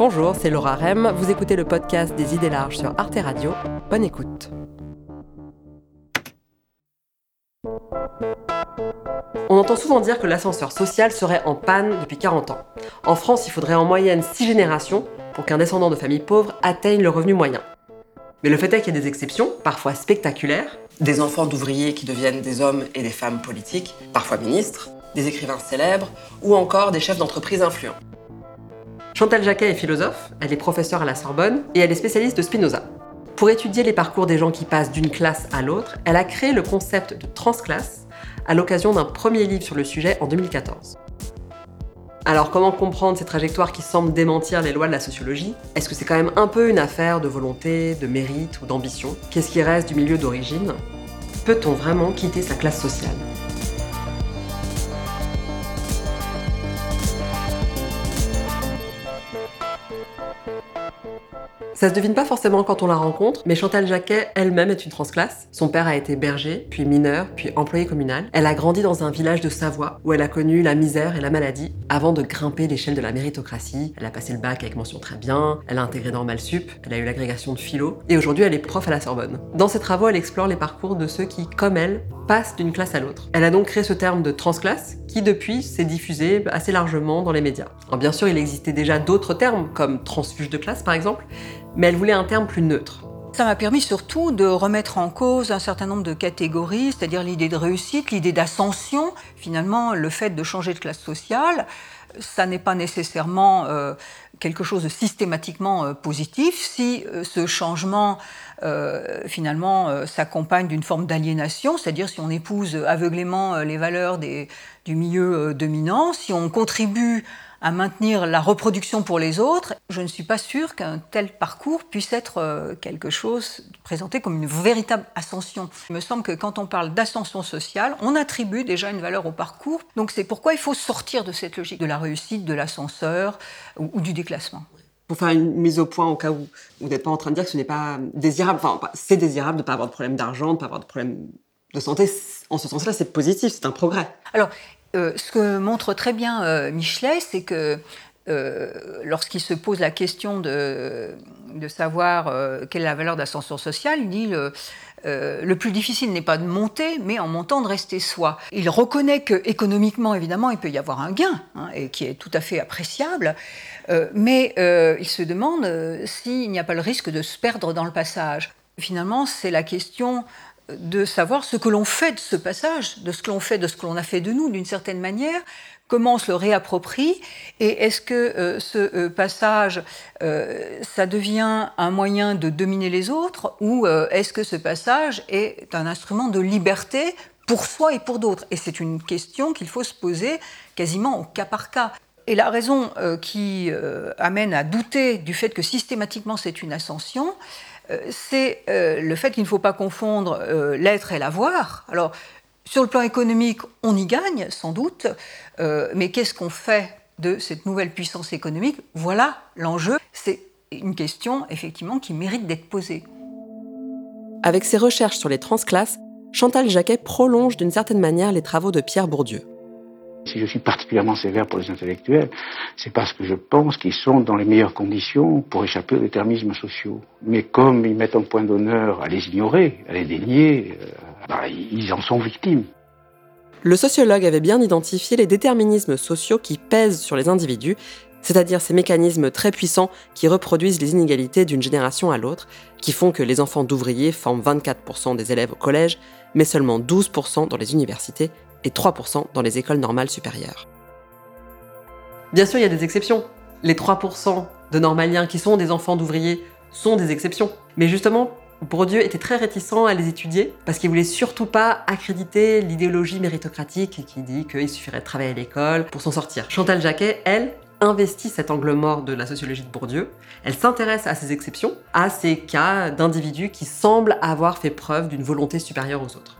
Bonjour, c'est Laura Rem. Vous écoutez le podcast des idées larges sur Arte Radio. Bonne écoute. On entend souvent dire que l'ascenseur social serait en panne depuis 40 ans. En France, il faudrait en moyenne 6 générations pour qu'un descendant de famille pauvre atteigne le revenu moyen. Mais le fait est qu'il y a des exceptions, parfois spectaculaires, des enfants d'ouvriers qui deviennent des hommes et des femmes politiques, parfois ministres, des écrivains célèbres, ou encore des chefs d'entreprise influents. Chantal Jacquet est philosophe, elle est professeure à la Sorbonne et elle est spécialiste de Spinoza. Pour étudier les parcours des gens qui passent d'une classe à l'autre, elle a créé le concept de transclasse à l'occasion d'un premier livre sur le sujet en 2014. Alors comment comprendre ces trajectoires qui semblent démentir les lois de la sociologie? Est-ce que c'est quand même un peu une affaire de volonté, de mérite ou d'ambition? Qu'est-ce qui reste du milieu d'origine? Peut-on vraiment quitter sa classe sociale? Ça se devine pas forcément quand on la rencontre, mais Chantal Jacquet elle-même est une transclasse. Son père a été berger, puis mineur, puis employé communal. Elle a grandi dans un village de Savoie où elle a connu la misère et la maladie avant de grimper l'échelle de la méritocratie. Elle a passé le bac avec mention très bien, elle a intégré Normal Sup, elle a eu l'agrégation de philo et aujourd'hui elle est prof à la Sorbonne. Dans ses travaux, elle explore les parcours de ceux qui, comme elle, passent d'une classe à l'autre. Elle a donc créé ce terme de transclasse qui depuis s'est diffusé assez largement dans les médias. bien sûr, il existait déjà d'autres termes comme transfuge de classe par exemple, mais elle voulait un terme plus neutre. Ça m'a permis surtout de remettre en cause un certain nombre de catégories, c'est-à-dire l'idée de réussite, l'idée d'ascension. Finalement, le fait de changer de classe sociale, ça n'est pas nécessairement euh, quelque chose de systématiquement euh, positif si euh, ce changement finalement s'accompagne d'une forme d'aliénation, c'est-à-dire si on épouse aveuglément les valeurs du milieu dominant, si on contribue à maintenir la reproduction pour les autres, je ne suis pas sûre qu'un tel parcours puisse être euh, quelque chose présenté comme une véritable ascension. Il me semble que quand on parle d'ascension sociale, on attribue déjà une valeur au parcours. Donc c'est pourquoi il faut sortir de cette logique de la réussite, de l'ascenseur ou, du déclassement pour faire une mise au point au cas où vous n'êtes pas en train de dire que ce n'est pas désirable, enfin c'est désirable de ne pas avoir de problème d'argent, de ne pas avoir de problème de santé. En ce sens-là, c'est positif, c'est un progrès. Alors, euh, ce que montre très bien euh, Michelet, c'est que euh, lorsqu'il se pose la question de, savoir quelle est la valeur d'ascension sociale, il dit le, plus difficile n'est pas de monter, mais en montant de rester soi. Il reconnaît que économiquement, évidemment, il peut y avoir un gain, hein, et qui est tout à fait appréciable, mais il se demande s'il n'y a pas le risque de se perdre dans le passage. Finalement, c'est la question de savoir ce que l'on fait de ce passage, de ce que l'on fait, de ce que l'on a fait de nous, d'une certaine manière, comment on se le réapproprie, et est-ce que euh, ce euh, passage, euh, ça devient un moyen de dominer les autres, ou est-ce que ce passage est un instrument de liberté pour soi et pour d'autres? Et c'est une question qu'il faut se poser quasiment au cas par cas. Et la raison qui amène à douter du fait que systématiquement c'est une ascension, c'est euh, le fait qu'il ne faut pas confondre euh, l'être et l'avoir. Alors, sur le plan économique, on y gagne, sans doute, mais qu'est-ce qu'on fait de cette nouvelle puissance économique? Voilà l'enjeu. C'est une question, effectivement, qui mérite d'être posée. Avec ses recherches sur les transclasses, Chantal Jacquet prolonge d'une certaine manière les travaux de Pierre Bourdieu. Si je suis particulièrement sévère pour les intellectuels, c'est parce que je pense qu'ils sont dans les meilleures conditions pour échapper aux déterminismes sociaux. Mais comme ils mettent un point d'honneur à les ignorer, à les dénier, euh, bah, ils en sont victimes. Le sociologue avait bien identifié les déterminismes sociaux qui pèsent sur les individus, c'est-à-dire ces mécanismes très puissants qui reproduisent les inégalités d'une génération à l'autre, qui font que les enfants d'ouvriers forment 24% des élèves au collège, mais seulement 12% dans les universités et 3% dans les écoles normales supérieures. Bien sûr, il y a des exceptions. Les 3% de normaliens qui sont des enfants d'ouvriers sont des exceptions. Mais justement, Bourdieu était très réticent à les étudier parce qu'il voulait surtout pas accréditer l'idéologie méritocratique qui dit qu'il suffirait de travailler à l'école pour s'en sortir. Chantal Jacquet, elle, investit cet angle mort de la sociologie de Bourdieu. Elle s'intéresse à ces exceptions, à ces cas d'individus qui semblent avoir fait preuve d'une volonté supérieure aux autres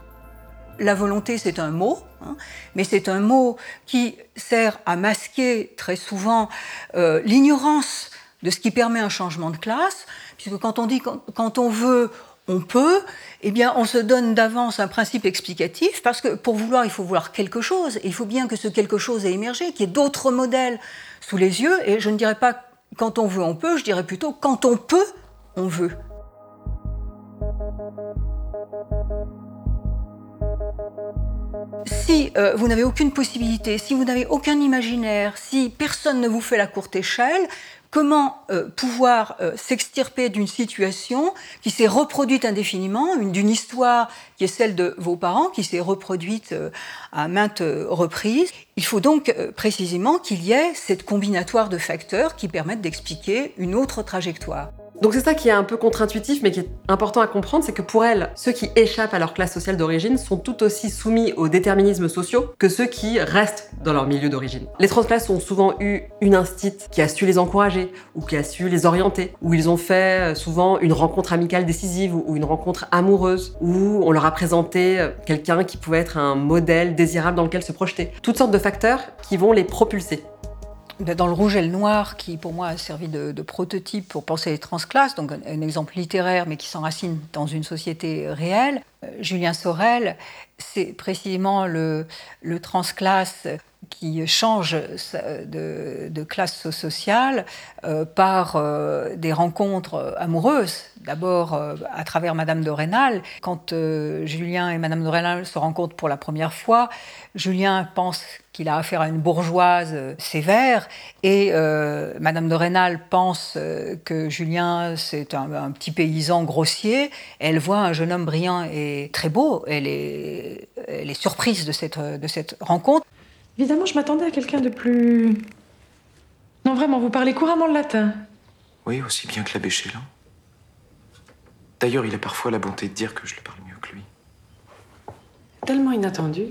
la volonté, c'est un mot, hein, mais c'est un mot qui sert à masquer très souvent euh, l'ignorance de ce qui permet un changement de classe, puisque quand on dit quand, on veut, on peut, eh bien, on se donne d'avance un principe explicatif, parce que pour vouloir, il faut vouloir quelque chose, il faut bien que ce quelque chose ait émergé, qu'il y ait d'autres modèles sous les yeux, et je ne dirais pas Quand on veut, on peut, je dirais plutôt quand on peut, on veut. Si euh, vous n'avez aucune possibilité, si vous n'avez aucun imaginaire, si personne ne vous fait la courte échelle, comment euh, pouvoir euh, s'extirper d'une situation qui s'est reproduite indéfiniment, d'une histoire qui est celle de vos parents, qui s'est reproduite à maintes reprises? Il faut donc précisément qu'il y ait cette combinatoire de facteurs qui permettent d'expliquer une autre trajectoire. Donc c'est ça qui est un peu contre-intuitif, mais qui est important à comprendre, c'est que pour elles, ceux qui échappent à leur classe sociale d'origine sont tout aussi soumis aux déterminismes sociaux que ceux qui restent dans leur milieu d'origine. Les transclasses ont souvent eu une instite qui a su les encourager, ou qui a su les orienter, où ils ont fait euh, souvent une rencontre amicale décisive, ou une rencontre amoureuse, où on leur a présenté euh, quelqu'un qui pouvait être un modèle désirable dans lequel se projeter. Toutes sortes de facteurs qui vont les propulser. Dans le rouge et le noir, qui pour moi a servi de, prototype pour penser les transclasses, donc un, exemple littéraire mais qui s'enracine dans une société réelle, euh, Julien Sorel, c'est précisément le, le transclasse qui change de, classe sociale euh, par euh, des rencontres amoureuses. D'abord à travers Madame de Rênal. Quand Julien et Madame de Rênal se rencontrent pour la première fois, Julien pense qu'il a affaire à une bourgeoise euh, sévère, et euh, Madame de Rênal pense euh, que Julien, c'est un, petit paysan grossier. Elle voit un jeune homme brillant et très beau. Elle est, elle est surprise de cette, de cette rencontre. Évidemment, je m'attendais à quelqu'un de plus... Non, vraiment, vous parlez couramment le latin. Oui, aussi bien que l'abbé Chélan. D'ailleurs, il a parfois la bonté de dire que je le parle mieux que lui. Tellement inattendu.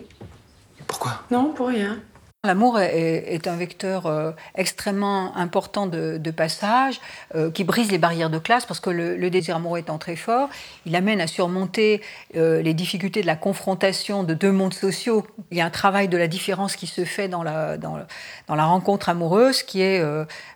Pourquoi? Non, pour rien. L'amour est, un vecteur euh, extrêmement important de, passage euh, qui brise les barrières de classe parce que le, désir amoureux étant très fort, il amène à surmonter euh, les difficultés de la confrontation de deux mondes sociaux. Il y a un travail de la différence qui se fait dans la, dans, la rencontre amoureuse qui est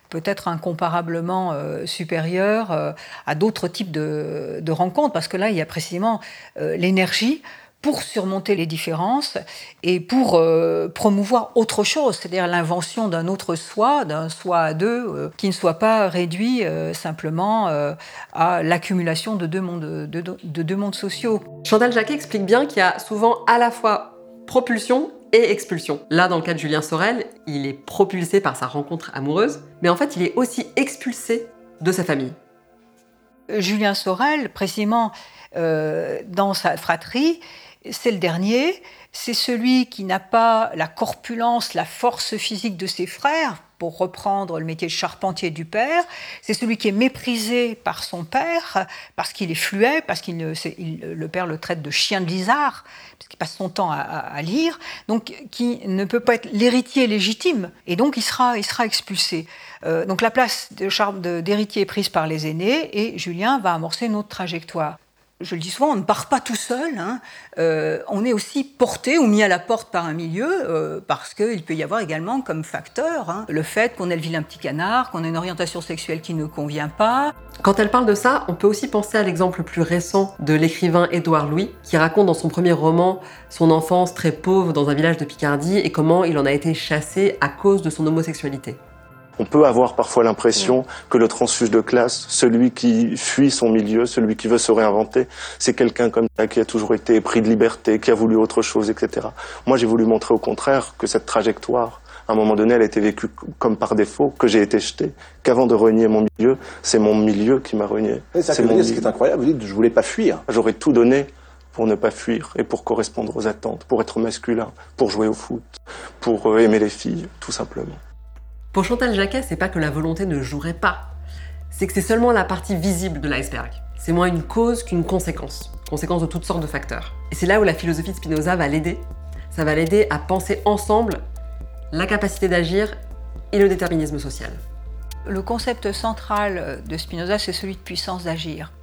peut-être incomparablement supérieur à d'autres types de, de, rencontres parce que là, il y a précisément l'énergie pour surmonter les différences et pour euh, promouvoir autre chose, c'est-à-dire l'invention d'un autre soi, d'un soi à deux, euh, qui ne soit pas réduit euh, simplement à l'accumulation de, deux mondes, de, de deux mondes sociaux. Chantal Jacquet explique bien qu'il y a souvent à la fois propulsion et expulsion. Là, dans le cas de Julien Sorel, il est propulsé par sa rencontre amoureuse, mais en fait, il est aussi expulsé de sa famille. Julien Sorel, précisément dans sa fratrie, c'est le dernier, c'est celui qui n'a pas la corpulence, la force physique de ses frères, pour reprendre le métier de charpentier du père, c'est celui qui est méprisé par son père parce qu'il est fluet, parce qu'il le père le traite de chien de lisard, parce qu'il passe son temps à, lire, donc qui ne peut pas être l'héritier légitime, et donc il sera, expulsé. Euh, donc la place d'héritier est prise par les aînés, et Julien va amorcer une autre trajectoire je le dis souvent, on ne part pas tout seul. Hein. Euh, on est aussi porté ou mis à la porte par un milieu, euh, parce qu'il peut y avoir également comme facteur hein, le fait qu'on ait le vilain petit canard, qu'on ait une orientation sexuelle qui ne convient pas. Quand elle parle de ça, on peut aussi penser à l'exemple plus récent de l'écrivain Édouard Louis, qui raconte dans son premier roman son enfance très pauvre dans un village de Picardie et comment il en a été chassé à cause de son homosexualité. On peut avoir parfois l'impression que le transfuge de classe, celui qui fuit son milieu, celui qui veut se réinventer, c'est quelqu'un comme ça qui a toujours été pris de liberté, qui a voulu autre chose, etc. Moi, j'ai voulu montrer au contraire que cette trajectoire, à un moment donné, elle a été vécue comme par défaut, que j'ai été jeté, qu'avant de renier mon milieu, c'est mon milieu qui m'a renié. C'est mon ce qui est incroyable, vous dites, je voulais pas fuir. J'aurais tout donné pour ne pas fuir et pour correspondre aux attentes, pour être masculin, pour jouer au foot, pour euh, aimer les filles, tout simplement. Pour Chantal Jacquet, c'est pas que la volonté ne jouerait pas, c'est que c'est seulement la partie visible de l'iceberg. C'est moins une cause qu'une conséquence, conséquence de toutes sortes de facteurs. Et c'est là où la philosophie de Spinoza va l'aider. Ça va l'aider à penser ensemble la capacité d'agir et le déterminisme social. Le concept central de Spinoza, c'est celui de puissance d'agir.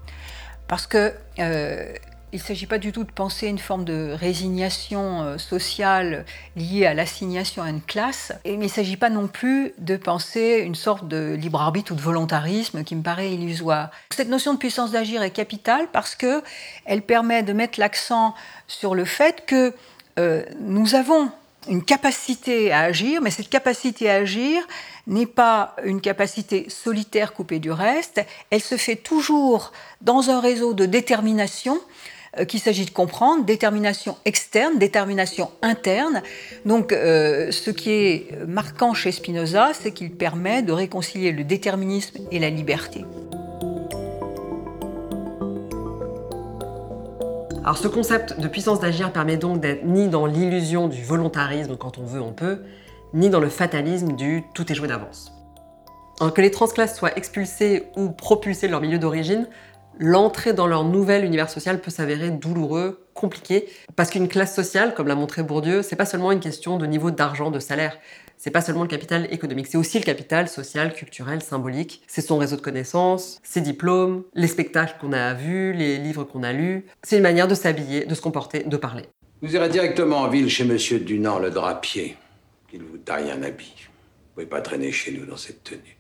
Parce que euh, il ne s'agit pas du tout de penser une forme de résignation euh, sociale liée à l'assignation à une classe, mais il ne s'agit pas non plus de penser une sorte de libre arbitre ou de volontarisme qui me paraît illusoire. Cette notion de puissance d'agir est capitale parce qu'elle permet de mettre l'accent sur le fait que euh, nous avons une capacité à agir, mais cette capacité à agir n'est pas une capacité solitaire coupée du reste, elle se fait toujours dans un réseau de détermination qu'il s'agit de comprendre, détermination externe, détermination interne. Donc euh, ce qui est marquant chez Spinoza, c'est qu'il permet de réconcilier le déterminisme et la liberté. Alors ce concept de puissance d'agir permet donc d'être ni dans l'illusion du volontarisme quand on veut on peut, ni dans le fatalisme du tout est joué d'avance. que les transclasses soient expulsées ou propulsées de leur milieu d'origine, l'entrée dans leur nouvel univers social peut s'avérer douloureux, compliqué, parce qu'une classe sociale, comme l'a montré Bourdieu, c'est pas seulement une question de niveau d'argent, de salaire, c'est pas seulement le capital économique, c'est aussi le capital social, culturel, symbolique. C'est son réseau de connaissances, ses diplômes, les spectacles qu'on a vus, les livres qu'on a lus. C'est une manière de s'habiller, de se comporter, de parler. Vous irez directement en ville chez Monsieur Dunant, le drapier, qu'il vous taille un habit. Vous pouvez pas traîner chez nous dans cette tenue.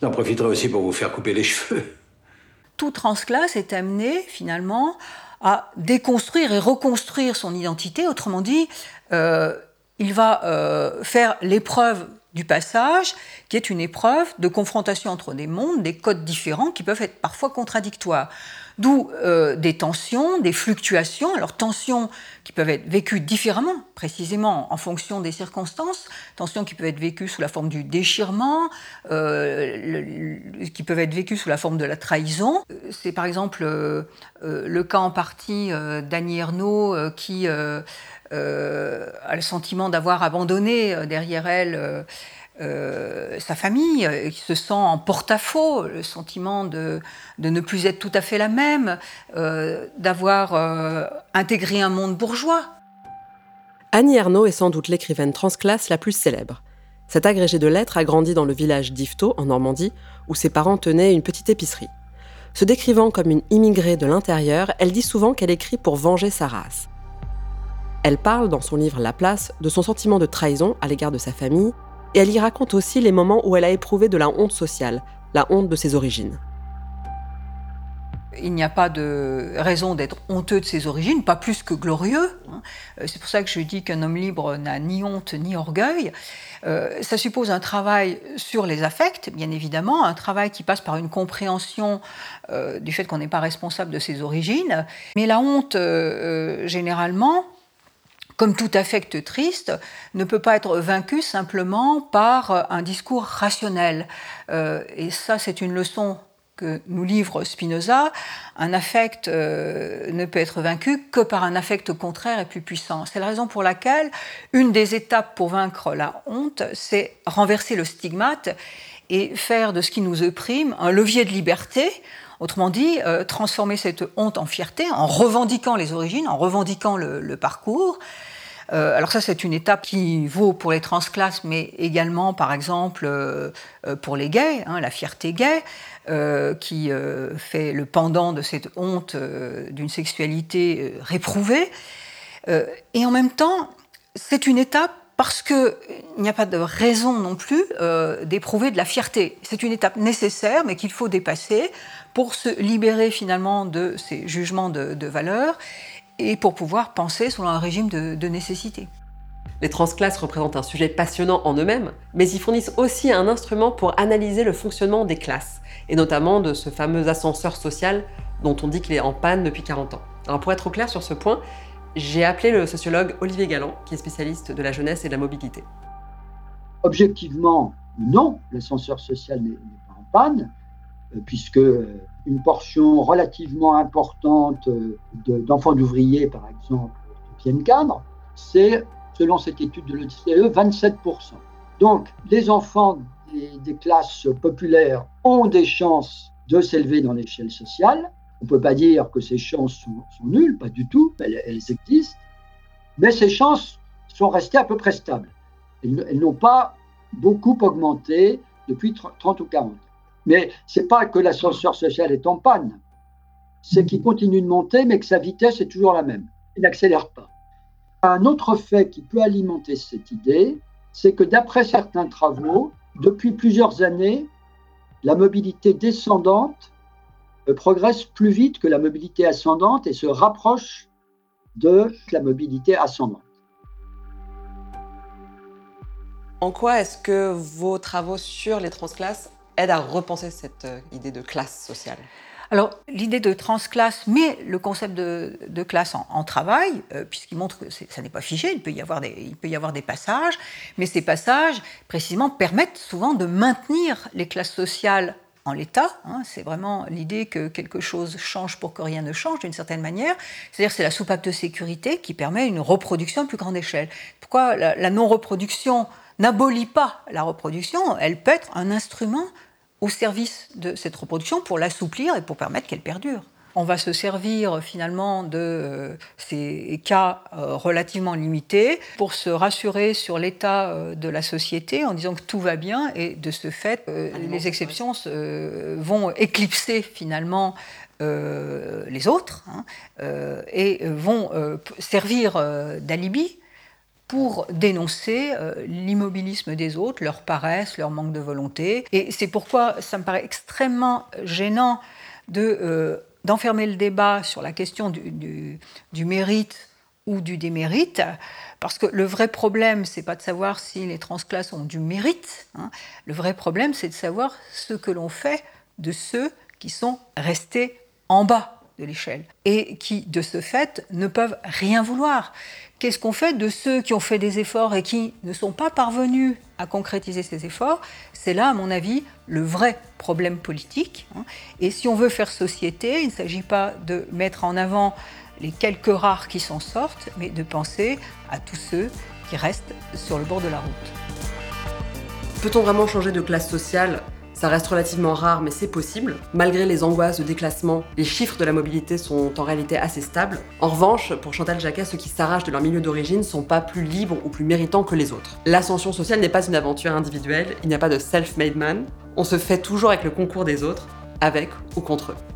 J'en profiterai aussi pour vous faire couper les cheveux. Tout transclasse est amené finalement à déconstruire et reconstruire son identité. Autrement dit, euh, il va euh, faire l'épreuve du passage, qui est une épreuve de confrontation entre des mondes, des codes différents qui peuvent être parfois contradictoires. D'où euh, des tensions, des fluctuations, alors tensions qui peuvent être vécues différemment, précisément en fonction des circonstances, tensions qui peuvent être vécues sous la forme du déchirement, euh, qui peuvent être vécues sous la forme de la trahison. C'est par exemple le cas en partie d'Annie Ernaux qui euh, a le sentiment d'avoir abandonné euh, derrière elle euh, sa famille, qui se sent en porte-à-faux, le sentiment de, ne plus être tout à fait la même, d'avoir intégré un monde bourgeois. Annie Ernaux est sans doute l'écrivaine transclasse la plus célèbre. Cette agrégée de lettres a grandi dans le village d'Yvetot, en Normandie, où ses parents tenaient une petite épicerie. Se décrivant comme une immigrée de l'intérieur, elle dit souvent qu'elle écrit pour venger sa race. Elle parle dans son livre La place de son sentiment de trahison à l'égard de sa famille, et elle y raconte aussi les moments où elle a éprouvé de la honte sociale, la honte de ses origines. Il n'y a pas de raison d'être honteux de ses origines, pas plus que glorieux. Hein. Euh, c'est pour ça que je dis qu'un homme libre n'a ni honte ni orgueil. Euh, ça suppose un travail sur les affects, bien évidemment, un travail qui passe par une compréhension euh, du fait qu'on n'est pas responsable de ses origines. Mais la honte, généralement, comme tout affect triste, ne peut pas être vaincu simplement par un discours rationnel. Euh, et ça, c'est une leçon que nous livre Spinoza. Un affect euh, ne peut être vaincu que par un affect contraire et plus puissant. C'est la raison pour laquelle une des étapes pour vaincre la honte, c'est renverser le stigmate et faire de ce qui nous opprime un levier de liberté Autrement dit, euh, transformer cette honte en fierté, en revendiquant les origines, en revendiquant le, parcours. Euh, alors ça, c'est une étape qui vaut pour les transclasses, mais également, par exemple, euh, pour les gays, hein, la fierté gay, qui fait le pendant de cette honte d'une sexualité réprouvée. et en même temps, c'est une étape parce qu'il n'y a pas de raison non plus d'éprouver de la fierté. C'est une étape nécessaire, mais qu'il faut dépasser pour se libérer finalement de ces jugements de, valeur et pour pouvoir penser selon un régime de, nécessité. Les transclasses représentent un sujet passionnant en eux-mêmes, mais ils fournissent aussi un instrument pour analyser le fonctionnement des classes, et notamment de ce fameux ascenseur social dont on dit qu'il est en panne depuis 40 ans. Alors pour être clair sur ce point, j'ai appelé le sociologue Olivier Galland, qui est spécialiste de la jeunesse et de la mobilité. Objectivement, non, l'ascenseur social n'est pas en panne. Euh, puisque euh, une portion relativement importante euh, d'enfants d'ouvriers, par exemple, viennent cadre, c'est, selon cette étude de l'OCDE, 27%. Donc, les enfants des, classes populaires ont des chances de s'élever dans l'échelle sociale. On ne peut pas dire que ces chances sont, nulles, pas du tout, elles, existent, mais ces chances sont restées à peu près stables. Elles, elles n'ont pas beaucoup augmenté depuis 30 ou 40 mais ce n'est pas que l'ascenseur social est en panne, c'est qu'il continue de monter, mais que sa vitesse est toujours la même. Il n'accélère pas. Un autre fait qui peut alimenter cette idée, c'est que d'après certains travaux, depuis plusieurs années, la mobilité descendante progresse plus vite que la mobilité ascendante et se rapproche de la mobilité ascendante. En quoi est-ce que vos travaux sur les transclasses aident à repenser cette euh, idée de classe sociale? Alors, l'idée de transclasse met le concept de, classe en, travail, euh, puisqu'il montre que ça n'est pas figé, il peut, y avoir des, il peut y avoir des passages, mais ces passages, précisément, permettent souvent de maintenir les classes sociales en l'état. Hein. c'est vraiment l'idée que quelque chose change pour que rien ne change d'une certaine manière. C'est-à-dire c'est la soupape de sécurité qui permet une reproduction à plus grande échelle. Pourquoi la non-reproduction n'abolit pas la reproduction Elle peut être un instrument au service de cette reproduction pour l'assouplir et pour permettre qu'elle perdure. On va se servir finalement de euh, ces cas euh, relativement limités pour se rassurer sur l'état euh, de la société en disant que tout va bien et de ce fait, les exceptions vont éclipser finalement les autres hein, et vont servir d'alibi pour dénoncer euh, l'immobilisme des autres, leur paresse, leur manque de volonté. Et c'est pourquoi ça me paraît extrêmement gênant de, euh, d'enfermer le débat sur la question du, mérite ou du démérite, parce que le vrai problème, c'est pas de savoir si les transclasses ont du mérite. Hein. Le vrai problème, c'est de savoir ce que l'on fait de ceux qui sont restés en bas de l'échelle et qui, de ce fait, ne peuvent rien vouloir. Qu'est-ce qu'on fait de ceux qui ont fait des efforts et qui ne sont pas parvenus à concrétiser ces efforts? C'est là, à mon avis, le vrai problème politique. Hein. Et si on veut faire société, il ne s'agit pas de mettre en avant les quelques rares qui s'en sortent, mais de penser à tous ceux qui restent sur le bord de la route. Peut-on vraiment changer de classe sociale? Ça reste relativement rare, mais c'est possible. Malgré les angoisses de déclassement, les chiffres de la mobilité sont en réalité assez stables. En revanche, pour Chantal Jacquet, ceux qui s'arrachent de leur milieu d'origine sont pas plus libres ou plus méritants que les autres. L'ascension sociale n'est pas une aventure individuelle, il n'y a pas de self-made man. On se fait toujours avec le concours des autres, avec ou contre eux.